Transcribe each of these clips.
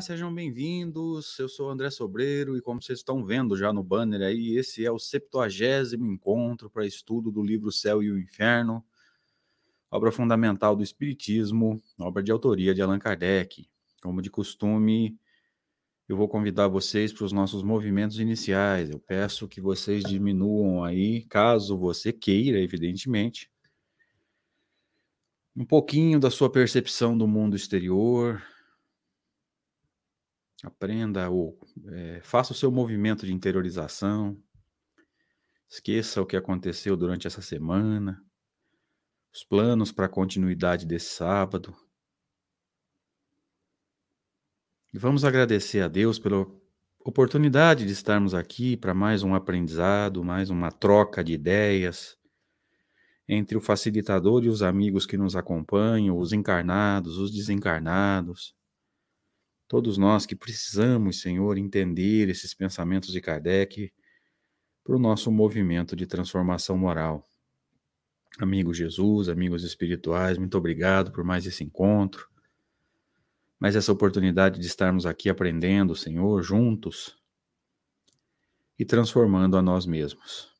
Olá, sejam bem-vindos. Eu sou André Sobreiro e como vocês estão vendo já no banner aí, esse é o 70 encontro para estudo do livro Céu e o Inferno, obra fundamental do Espiritismo, obra de autoria de Allan Kardec. Como de costume, eu vou convidar vocês para os nossos movimentos iniciais. Eu peço que vocês diminuam aí, caso você queira, evidentemente, um pouquinho da sua percepção do mundo exterior, Aprenda ou é, faça o seu movimento de interiorização. Esqueça o que aconteceu durante essa semana, os planos para a continuidade desse sábado. E vamos agradecer a Deus pela oportunidade de estarmos aqui para mais um aprendizado, mais uma troca de ideias entre o facilitador e os amigos que nos acompanham, os encarnados, os desencarnados Todos nós que precisamos, Senhor, entender esses pensamentos de Kardec para o nosso movimento de transformação moral. Amigo Jesus, amigos espirituais, muito obrigado por mais esse encontro, mais essa oportunidade de estarmos aqui aprendendo, Senhor, juntos e transformando a nós mesmos.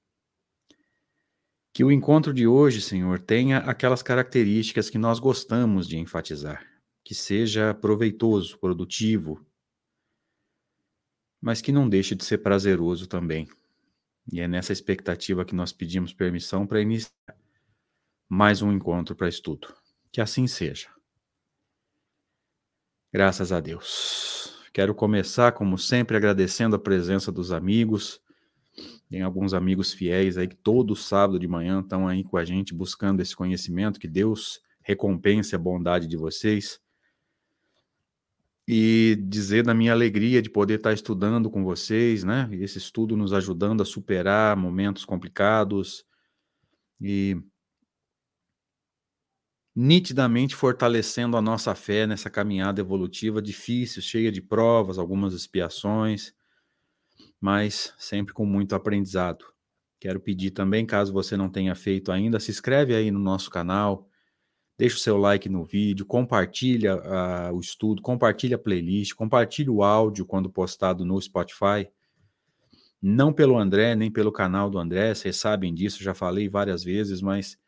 Que o encontro de hoje, Senhor, tenha aquelas características que nós gostamos de enfatizar que seja proveitoso, produtivo, mas que não deixe de ser prazeroso também. E é nessa expectativa que nós pedimos permissão para iniciar mais um encontro para estudo. Que assim seja. Graças a Deus. Quero começar, como sempre, agradecendo a presença dos amigos. Tem alguns amigos fiéis aí que todo sábado de manhã estão aí com a gente buscando esse conhecimento. Que Deus recompense a bondade de vocês e dizer da minha alegria de poder estar estudando com vocês, né? Esse estudo nos ajudando a superar momentos complicados e nitidamente fortalecendo a nossa fé nessa caminhada evolutiva difícil, cheia de provas, algumas expiações, mas sempre com muito aprendizado. Quero pedir também, caso você não tenha feito ainda, se inscreve aí no nosso canal, deixa o seu like no vídeo, compartilha uh, o estudo, compartilha a playlist, compartilha o áudio quando postado no Spotify. Não pelo André, nem pelo canal do André, vocês sabem disso, já falei várias vezes, mas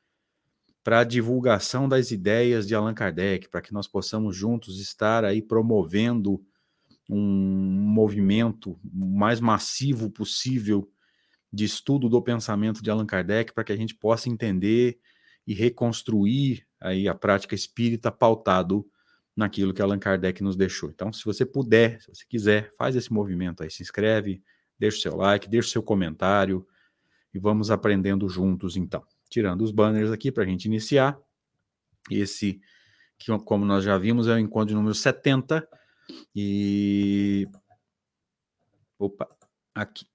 para a divulgação das ideias de Allan Kardec, para que nós possamos juntos estar aí promovendo um movimento mais massivo possível de estudo do pensamento de Allan Kardec, para que a gente possa entender e reconstruir aí a prática espírita pautado naquilo que Allan Kardec nos deixou. Então, se você puder, se você quiser, faz esse movimento aí, se inscreve, deixa o seu like, deixa o seu comentário e vamos aprendendo juntos então. Tirando os banners aqui para a gente iniciar. Esse, que como nós já vimos, é o encontro número 70 e... Opa, aqui.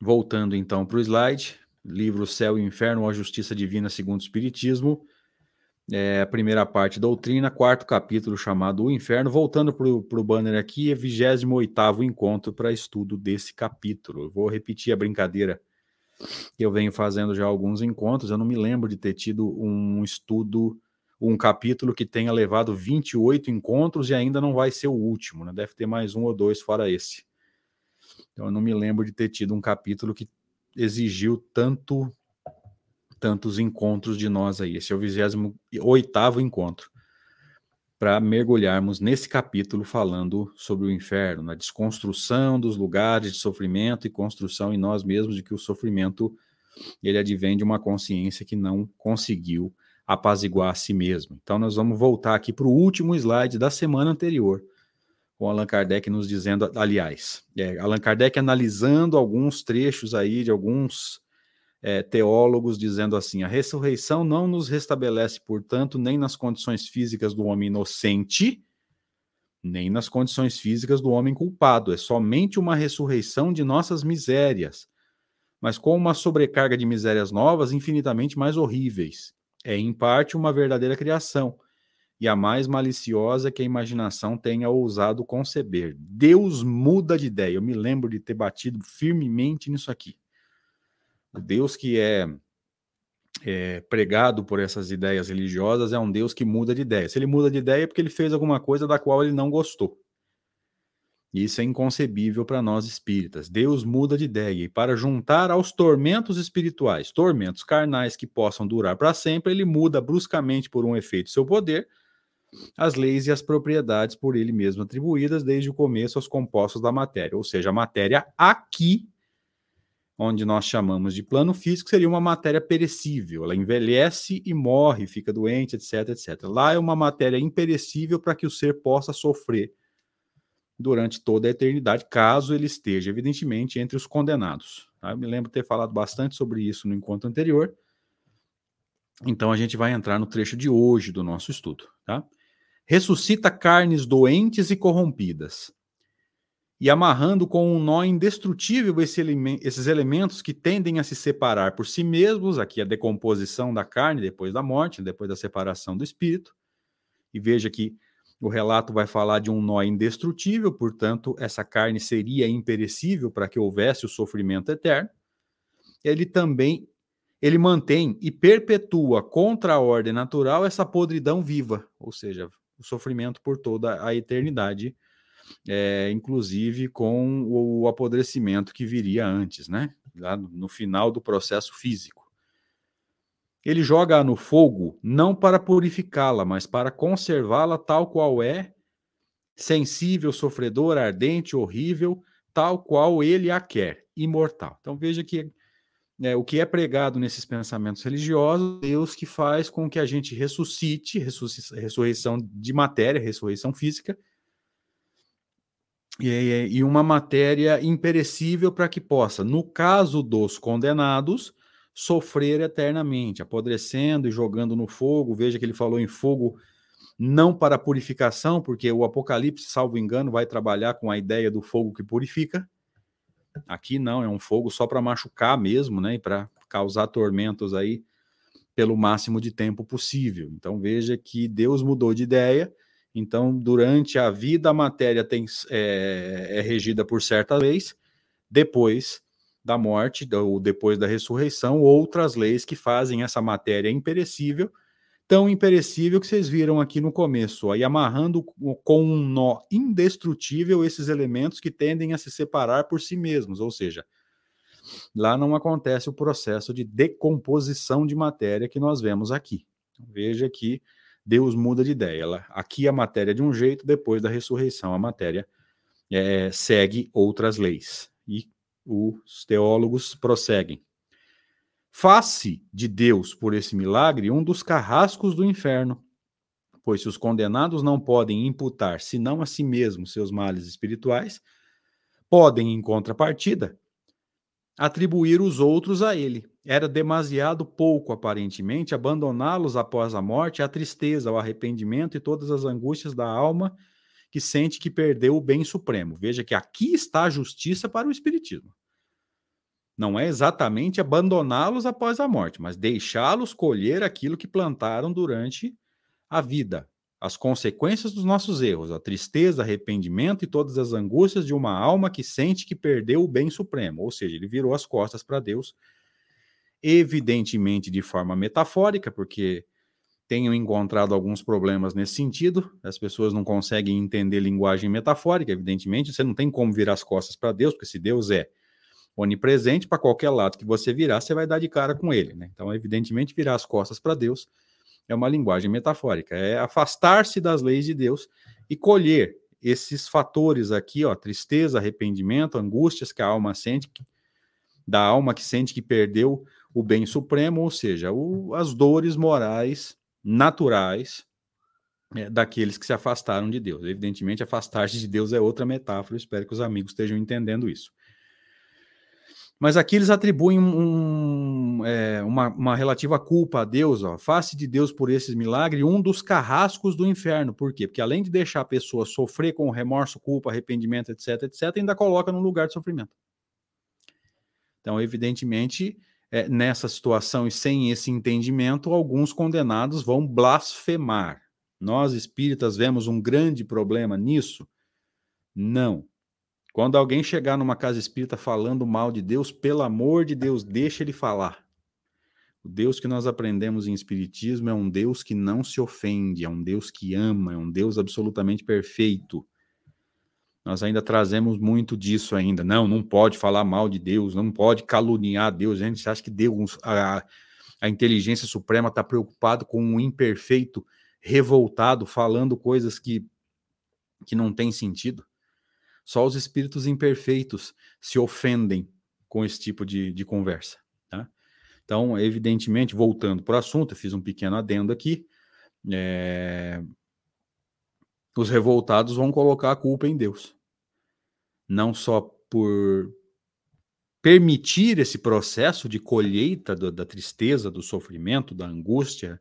Voltando então para o slide, livro Céu e Inferno a Justiça Divina segundo o Espiritismo, é, a primeira parte, doutrina, quarto capítulo chamado O Inferno. Voltando para o banner aqui, é 28 encontro para estudo desse capítulo. Eu vou repetir a brincadeira que eu venho fazendo já alguns encontros. Eu não me lembro de ter tido um estudo, um capítulo que tenha levado 28 encontros e ainda não vai ser o último, né? Deve ter mais um ou dois fora esse. Então eu não me lembro de ter tido um capítulo que exigiu tanto tantos encontros de nós aí. Esse é o 28 encontro para mergulharmos nesse capítulo falando sobre o inferno, na desconstrução dos lugares de sofrimento e construção em nós mesmos de que o sofrimento ele advém de uma consciência que não conseguiu apaziguar a si mesmo. Então nós vamos voltar aqui para o último slide da semana anterior, com Allan Kardec nos dizendo, aliás, é, Allan Kardec analisando alguns trechos aí de alguns é, teólogos dizendo assim: a ressurreição não nos restabelece, portanto, nem nas condições físicas do homem inocente, nem nas condições físicas do homem culpado. É somente uma ressurreição de nossas misérias, mas com uma sobrecarga de misérias novas infinitamente mais horríveis. É, em parte, uma verdadeira criação, e a mais maliciosa que a imaginação tenha ousado conceber. Deus muda de ideia. Eu me lembro de ter batido firmemente nisso aqui. Deus que é, é, pregado por essas ideias religiosas é um Deus que muda de ideia. Se ele muda de ideia é porque ele fez alguma coisa da qual ele não gostou. Isso é inconcebível para nós espíritas. Deus muda de ideia e para juntar aos tormentos espirituais, tormentos carnais que possam durar para sempre, ele muda bruscamente por um efeito seu poder as leis e as propriedades por ele mesmo atribuídas desde o começo aos compostos da matéria. Ou seja, a matéria aqui, onde nós chamamos de plano físico, seria uma matéria perecível. Ela envelhece e morre, fica doente, etc, etc. Lá é uma matéria imperecível para que o ser possa sofrer durante toda a eternidade, caso ele esteja, evidentemente, entre os condenados. Tá? Eu me lembro ter falado bastante sobre isso no encontro anterior. Então a gente vai entrar no trecho de hoje do nosso estudo, tá? Ressuscita carnes doentes e corrompidas. E amarrando com um nó indestrutível esse esses elementos que tendem a se separar por si mesmos, aqui a decomposição da carne depois da morte, depois da separação do espírito. E veja que o relato vai falar de um nó indestrutível, portanto, essa carne seria imperecível para que houvesse o sofrimento eterno. Ele também ele mantém e perpetua contra a ordem natural essa podridão viva, ou seja, o sofrimento por toda a eternidade, é, inclusive com o apodrecimento que viria antes, né? Lá no final do processo físico. Ele joga no fogo não para purificá-la, mas para conservá-la tal qual é, sensível, sofredora, ardente, horrível, tal qual ele a quer, imortal. Então veja que é, o que é pregado nesses pensamentos religiosos, Deus que faz com que a gente ressuscite, ressurreição de matéria, ressurreição física, e, e uma matéria imperecível para que possa, no caso dos condenados, sofrer eternamente, apodrecendo e jogando no fogo. Veja que ele falou em fogo não para purificação, porque o Apocalipse, salvo engano, vai trabalhar com a ideia do fogo que purifica. Aqui não, é um fogo só para machucar mesmo, né? E para causar tormentos aí pelo máximo de tempo possível. Então veja que Deus mudou de ideia. Então, durante a vida, a matéria tem, é, é regida por certa leis. Depois, da morte, ou depois da ressurreição, outras leis que fazem essa matéria imperecível, tão imperecível que vocês viram aqui no começo, aí amarrando com um nó indestrutível esses elementos que tendem a se separar por si mesmos, ou seja, lá não acontece o processo de decomposição de matéria que nós vemos aqui. Veja que Deus muda de ideia. aqui a matéria é de um jeito, depois da ressurreição a matéria é, segue outras leis. E os teólogos prosseguem. Face de Deus por esse milagre um dos carrascos do inferno, pois se os condenados não podem imputar senão a si mesmos seus males espirituais, podem, em contrapartida, atribuir os outros a ele. Era demasiado pouco, aparentemente, abandoná-los após a morte à tristeza, ao arrependimento e todas as angústias da alma que sente que perdeu o bem supremo. Veja que aqui está a justiça para o Espiritismo. Não é exatamente abandoná-los após a morte, mas deixá-los colher aquilo que plantaram durante a vida, as consequências dos nossos erros, a tristeza, arrependimento e todas as angústias de uma alma que sente que perdeu o bem supremo, ou seja, ele virou as costas para Deus, evidentemente de forma metafórica, porque tenho encontrado alguns problemas nesse sentido. As pessoas não conseguem entender linguagem metafórica, evidentemente. Você não tem como virar as costas para Deus, porque se Deus é onipresente, para qualquer lado que você virar, você vai dar de cara com ele. Né? Então, evidentemente, virar as costas para Deus é uma linguagem metafórica, é afastar-se das leis de Deus e colher esses fatores aqui, ó, tristeza, arrependimento, angústias que a alma sente, da alma que sente que perdeu o bem supremo, ou seja, o, as dores morais naturais é, daqueles que se afastaram de Deus. Evidentemente, afastar-se de Deus é outra metáfora, espero que os amigos estejam entendendo isso. Mas aqui eles atribuem um, é, uma, uma, relativa culpa a Deus, ó, face de Deus por esses milagres, um dos carrascos do inferno. Por quê? Porque além de deixar a pessoa sofrer com remorso, culpa, arrependimento, etc., etc., ainda coloca num lugar de sofrimento. Então, evidentemente, é, nessa situação e sem esse entendimento, alguns condenados vão blasfemar. Nós espíritas vemos um grande problema nisso? Não. Quando alguém chegar numa casa espírita falando mal de Deus, pelo amor de Deus, deixa ele falar. O Deus que nós aprendemos em Espiritismo é um Deus que não se ofende, é um Deus que ama, é um Deus absolutamente perfeito. Nós ainda trazemos muito disso ainda. Não, não pode falar mal de Deus, não pode caluniar Deus. A gente acha que Deus, a, a inteligência suprema está preocupado com um imperfeito revoltado, falando coisas que, que não têm sentido. Só os espíritos imperfeitos se ofendem com esse tipo de, de conversa. Tá? Então, evidentemente, voltando para o assunto, eu fiz um pequeno adendo aqui. É... Os revoltados vão colocar a culpa em Deus. Não só por permitir esse processo de colheita do, da tristeza, do sofrimento, da angústia,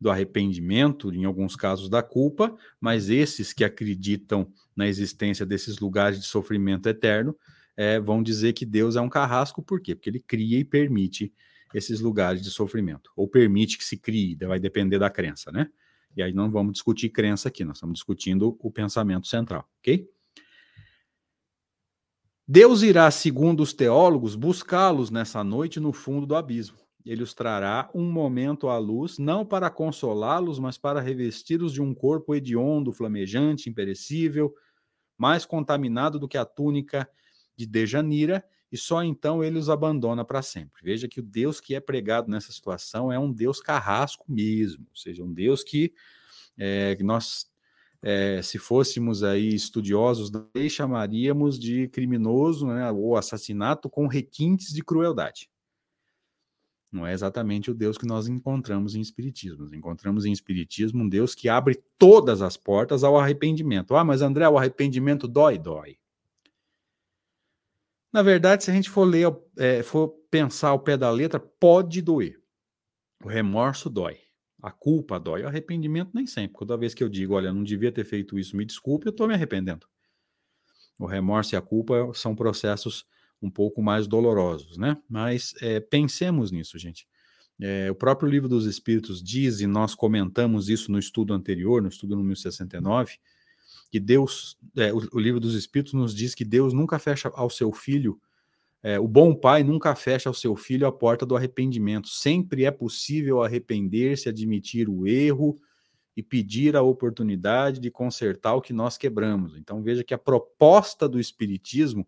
do arrependimento, em alguns casos da culpa, mas esses que acreditam na existência desses lugares de sofrimento eterno é, vão dizer que Deus é um carrasco, por quê? Porque ele cria e permite esses lugares de sofrimento, ou permite que se crie, vai depender da crença, né? E aí não vamos discutir crença aqui, nós estamos discutindo o pensamento central, ok? Deus irá, segundo os teólogos, buscá-los nessa noite no fundo do abismo. Ele os trará um momento à luz, não para consolá-los, mas para revesti-los de um corpo hediondo, flamejante, imperecível, mais contaminado do que a túnica de Dejanira, só então ele os abandona para sempre. Veja que o Deus que é pregado nessa situação é um Deus carrasco mesmo, ou seja, um Deus que, é, que nós é, se fôssemos aí estudiosos chamaríamos de criminoso né, ou assassinato com requintes de crueldade. Não é exatamente o Deus que nós encontramos em Espiritismo. Nós encontramos em Espiritismo um Deus que abre todas as portas ao arrependimento. Ah, mas André, o arrependimento dói? Dói. Na verdade, se a gente for ler, é, for pensar ao pé da letra, pode doer. O remorso dói. A culpa dói, o arrependimento nem sempre. Toda vez que eu digo, olha, não devia ter feito isso, me desculpe, eu estou me arrependendo. O remorso e a culpa são processos um pouco mais dolorosos, né? Mas é, pensemos nisso, gente. É, o próprio livro dos Espíritos diz, e nós comentamos isso no estudo anterior, no estudo número 69, que Deus, é, o, o livro dos Espíritos nos diz que Deus nunca fecha ao seu filho é, o bom pai nunca fecha ao seu filho a porta do arrependimento. Sempre é possível arrepender-se, admitir o erro e pedir a oportunidade de consertar o que nós quebramos. Então veja que a proposta do Espiritismo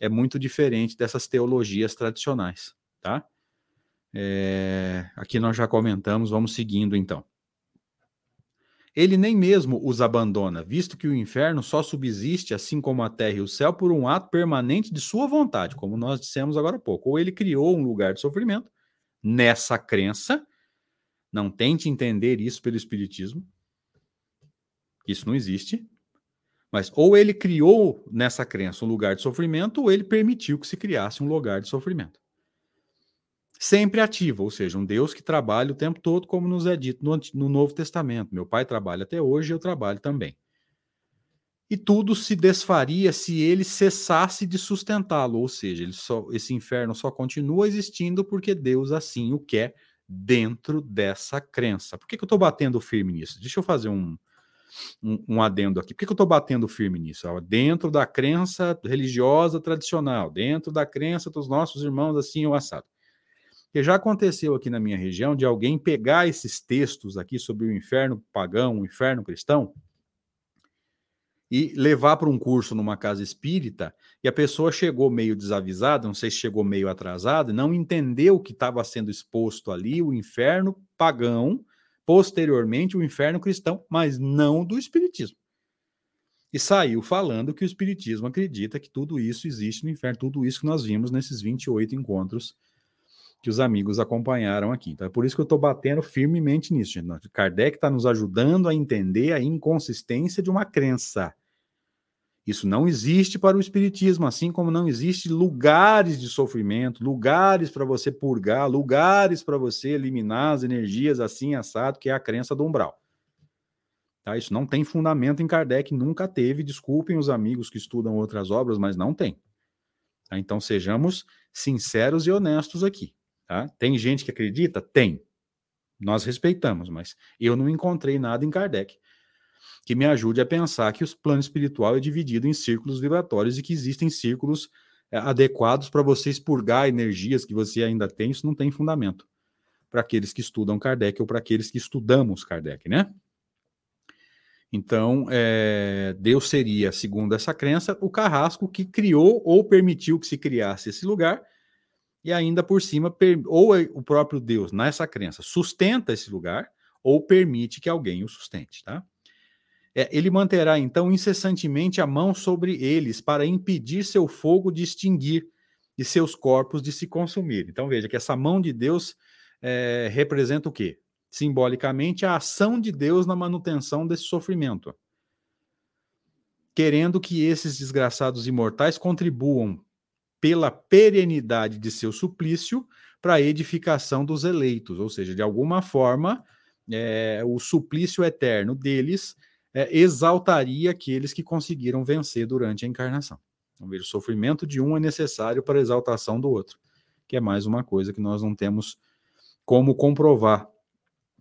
é muito diferente dessas teologias tradicionais, tá? É, aqui nós já comentamos, vamos seguindo então ele nem mesmo os abandona, visto que o inferno só subsiste, assim como a terra e o céu, por um ato permanente de sua vontade, como nós dissemos agora há pouco. Ou ele criou um lugar de sofrimento, nessa crença, não tente entender isso pelo Espiritismo, isso não existe, mas ou ele criou nessa crença um lugar de sofrimento, ou ele permitiu que se criasse um lugar de sofrimento sempre ativo, ou seja, um Deus que trabalha o tempo todo, como nos é dito no, no Novo Testamento. Meu pai trabalha até hoje, eu trabalho também. E tudo se desfaria se ele cessasse de sustentá-lo, ou seja, só, esse inferno só continua existindo porque Deus assim o quer dentro dessa crença. Por que, que eu estou batendo firme nisso? Deixa eu fazer um, um, um adendo aqui. Por que, que eu estou batendo firme nisso? Dentro da crença religiosa tradicional, dentro da crença dos nossos irmãos assim o assado. Porque já aconteceu aqui na minha região de alguém pegar esses textos aqui sobre o inferno pagão, o inferno cristão, e levar para um curso numa casa espírita, e a pessoa chegou meio desavisada, não sei se chegou meio atrasada, não entendeu que estava sendo exposto ali o inferno pagão, posteriormente o inferno cristão, mas não do espiritismo. E saiu falando que o espiritismo acredita que tudo isso existe no inferno, tudo isso que nós vimos nesses 28 encontros que os amigos acompanharam aqui. Então é por isso que eu estou batendo firmemente nisso, gente. Kardec está nos ajudando a entender a inconsistência de uma crença. Isso não existe para o Espiritismo, assim como não existe lugares de sofrimento, lugares para você purgar, lugares para você eliminar as energias assim assado, que é a crença do umbral. Tá? Isso não tem fundamento em Kardec, nunca teve. Desculpem os amigos que estudam outras obras, mas não tem. Tá? Então sejamos sinceros e honestos aqui. Tá? Tem gente que acredita? Tem. Nós respeitamos, mas eu não encontrei nada em Kardec que me ajude a pensar que o plano espiritual é dividido em círculos vibratórios e que existem círculos é, adequados para você expurgar energias que você ainda tem. Isso não tem fundamento para aqueles que estudam Kardec ou para aqueles que estudamos Kardec, né? Então, é, Deus seria, segundo essa crença, o carrasco que criou ou permitiu que se criasse esse lugar, e ainda por cima, ou é o próprio Deus, nessa crença, sustenta esse lugar, ou permite que alguém o sustente, tá? É, ele manterá então incessantemente a mão sobre eles para impedir seu fogo de extinguir e seus corpos de se consumir. Então veja que essa mão de Deus é, representa o quê? Simbolicamente a ação de Deus na manutenção desse sofrimento, querendo que esses desgraçados imortais contribuam pela perenidade de seu suplício para a edificação dos eleitos, ou seja, de alguma forma é, o suplício eterno deles é, exaltaria aqueles que conseguiram vencer durante a encarnação. Então, veja, o sofrimento de um é necessário para a exaltação do outro, que é mais uma coisa que nós não temos como comprovar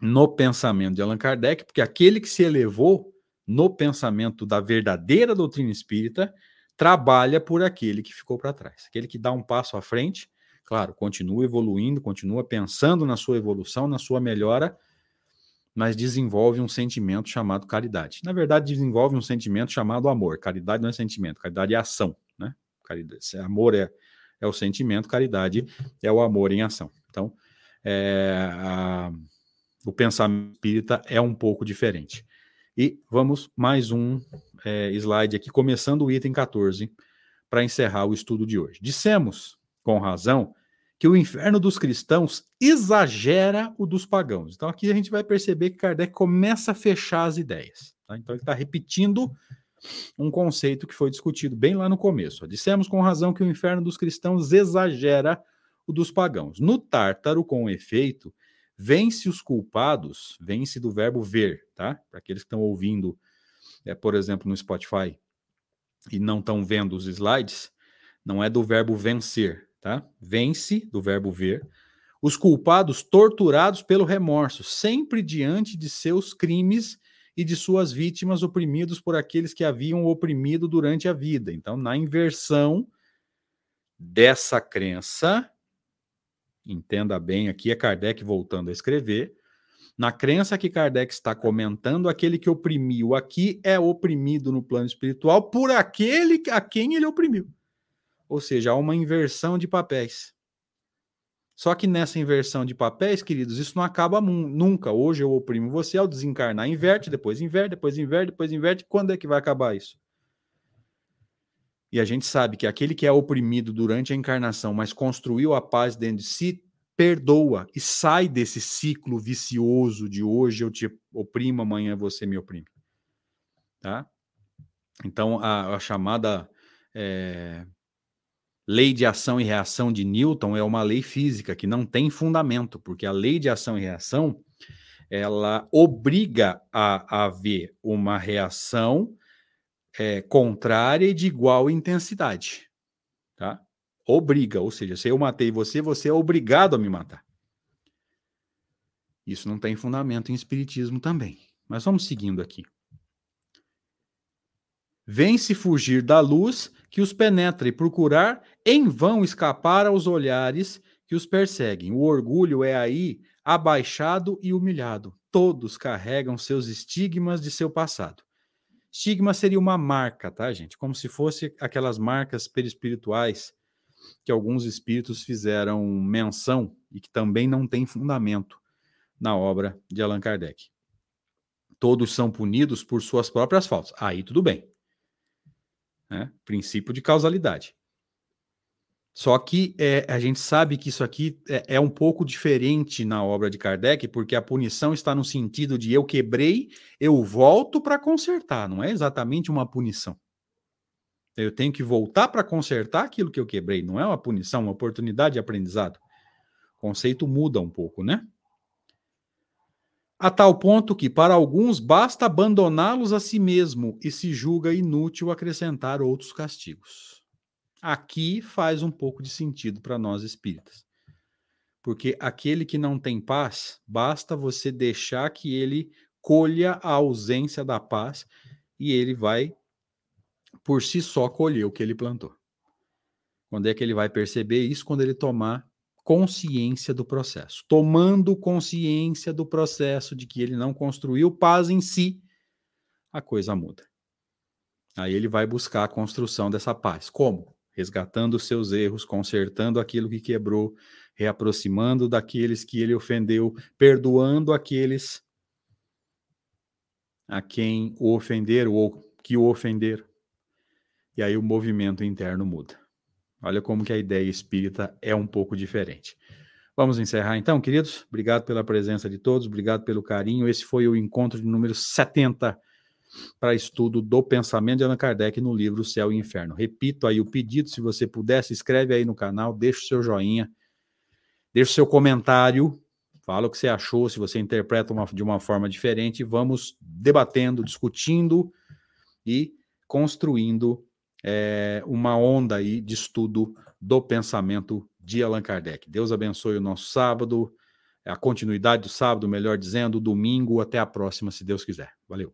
no pensamento de Allan Kardec, porque aquele que se elevou no pensamento da verdadeira doutrina espírita trabalha por aquele que ficou para trás. Aquele que dá um passo à frente, claro, continua evoluindo, continua pensando na sua evolução, na sua melhora, mas desenvolve um sentimento chamado caridade. Na verdade, desenvolve um sentimento chamado amor. Caridade não é sentimento, caridade é ação, né? Caridade, amor é, é o sentimento, caridade é o amor em ação. Então, é, a, o pensamento espírita é um pouco diferente. E vamos mais um é, slide aqui, começando o item 14, para encerrar o estudo de hoje. Dissemos, com razão, que o inferno dos cristãos exagera o dos pagãos. Então aqui a gente vai perceber que Kardec começa a fechar as ideias. Tá? Então ele está repetindo um conceito que foi discutido bem lá no começo. Dissemos com razão que o inferno dos cristãos exagera o dos pagãos. No Tártaro, com efeito, vence os culpados, vence do verbo ver, tá? Para aqueles que estão ouvindo, é, por exemplo, no Spotify e não estão vendo os slides, não é do verbo vencer, tá? Vence, do verbo ver, os culpados torturados pelo remorso, sempre diante de seus crimes e de suas vítimas oprimidos por aqueles que haviam oprimido durante a vida. Então, na inversão dessa crença, entenda bem, aqui é Kardec voltando a escrever, na crença que Kardec está comentando, aquele que oprimiu aqui é oprimido no plano espiritual por aquele a quem ele oprimiu. Ou seja, há uma inversão de papéis. Só que nessa inversão de papéis, queridos, isso não acaba nunca. Hoje eu oprimo você, ao desencarnar, inverte, depois inverte, depois inverte, depois inverte. Quando é que vai acabar isso? E a gente sabe que aquele que é oprimido durante a encarnação, mas construiu a paz dentro de si, perdoa e sai desse ciclo vicioso de hoje eu te oprimo, amanhã você me oprime. Tá? Então, a, a chamada é, lei de ação e reação de Newton é uma lei física que não tem fundamento, porque a lei de ação e reação ela obriga a haver uma reação é, contrária e de igual intensidade, tá? Obriga, ou seja, se eu matei você, você é obrigado a me matar. Isso não tem fundamento em espiritismo também. Mas vamos seguindo aqui. Vem-se fugir da luz que os penetra e procurar em vão escapar aos olhares que os perseguem. O orgulho é aí abaixado e humilhado. Todos carregam seus estigmas de seu passado. Estigma seria uma marca, tá, gente? Como se fosse aquelas marcas perispirituais que alguns espíritos fizeram menção e que também não tem fundamento na obra de Allan Kardec. Todos são punidos por suas próprias faltas. Aí tudo bem. Né? Princípio de causalidade. Só que é, a gente sabe que isso aqui é, é, um pouco diferente na obra de Kardec, porque a punição está no sentido de eu quebrei, eu volto para consertar, não é exatamente uma punição. Eu tenho que voltar para consertar aquilo que eu quebrei, não é uma punição, uma oportunidade de aprendizado. O conceito muda um pouco, né? a tal ponto que, para alguns, basta abandoná-los a si mesmo e se julga inútil acrescentar outros castigos. Aqui faz um pouco de sentido para nós espíritas. Porque aquele que não tem paz, basta você deixar que ele colha a ausência da paz e ele vai, por si só, colher o que ele plantou. Quando é que ele vai perceber isso? Quando ele tomar consciência do processo. Tomando consciência do processo de que ele não construiu paz em si, a coisa muda. Aí ele vai buscar a construção dessa paz. Como? Resgatando os seus erros, consertando aquilo que quebrou, reaproximando daqueles que ele ofendeu, perdoando aqueles a quem o ofenderam ou que o ofenderam. E aí o movimento interno muda. Olha como que a ideia espírita é um pouco diferente. Vamos encerrar então, queridos? Obrigado pela presença de todos, obrigado pelo carinho. Esse foi o encontro de número 70 para estudo do pensamento de Allan Kardec no livro Céu e Inferno. Repito aí o pedido, se você puder, se inscreve aí no canal, deixa o seu joinha, deixa o seu comentário, fala o que você achou, se você interpreta uma, de uma forma diferente, vamos debatendo, discutindo e construindo é, uma onda aí de estudo do pensamento de Allan Kardec. Deus abençoe o nosso sábado, a continuidade do sábado, melhor dizendo, domingo. Até a próxima, se Deus quiser. Valeu.